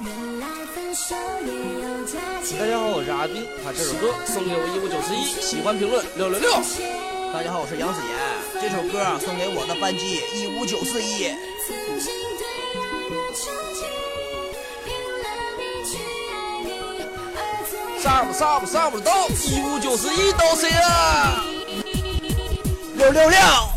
大家好，我是阿斌，把这首歌送给我一五九四一，喜欢评论六六六。大家好，我是杨子言，这首歌啊送给我的班级一五九四一。上不上不上不知道，一五九四一到谁啊？六六六。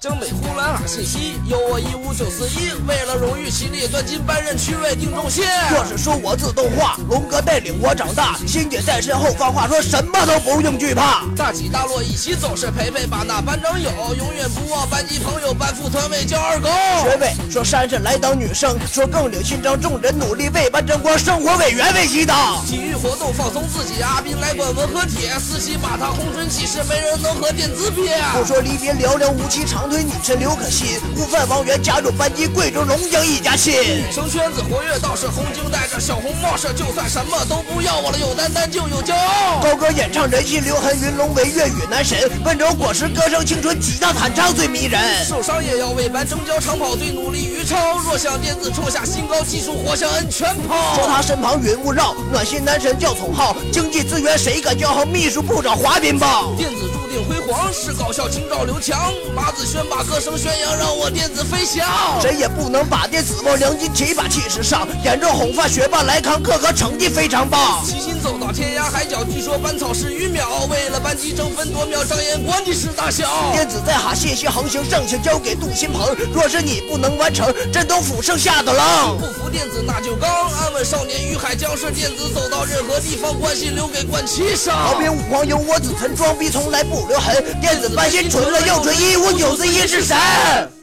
正北呼兰哈信息，有我一五九四一，为了荣誉起立，端进班任区位定重心。若是说我自动化，龙哥带领我长大，欣姐在身后放话说什么都不用惧怕。大起大落一起走，是陪陪把那班长有，永远不忘班级朋友，班副团委叫二狗。学委说姗姗来当女生，说更领勋章，众人努力为班争光，生活委员为祈祷。体育活动放松自己，阿斌来管文和铁，四喜把他红唇起誓，没人能和电子比。不说离别寥寥无期长。推女神刘可欣，悟饭王源加入班级，贵州龙江一家亲。生圈子活跃，倒是红警带着小红帽，是就算什么都不要我了，有担当就有骄傲。高歌演唱人气刘痕，云龙为粤语男神，温州果实歌声青春，吉他弹唱最迷人。受伤也要为班争交长跑最努力于超，若想电子创下新高，技术活像摁拳炮。说他身旁云雾绕，暖心男神叫丛浩，经济资源谁敢骄傲？秘书部长华彬棒。电子辉煌，是搞笑清照刘强，马子轩。把歌声宣扬，让我电子飞翔。谁也不能把电子往良金起把气势上。演着红发学霸来康，课和成绩非常棒。齐心走到天涯海角，据说班草十余秒。为了班级争分夺秒，张眼管你是大小。电子在哈信息横行，剩下交给杜新鹏。若是你不能完成，震东府剩下的狼。不服电子那就刚。安稳少年于海将是电子走到任何地方，关系留给关七上。好比五皇有我子存，装逼从来不留痕。电子班心纯了又纯，一五九四。一是神。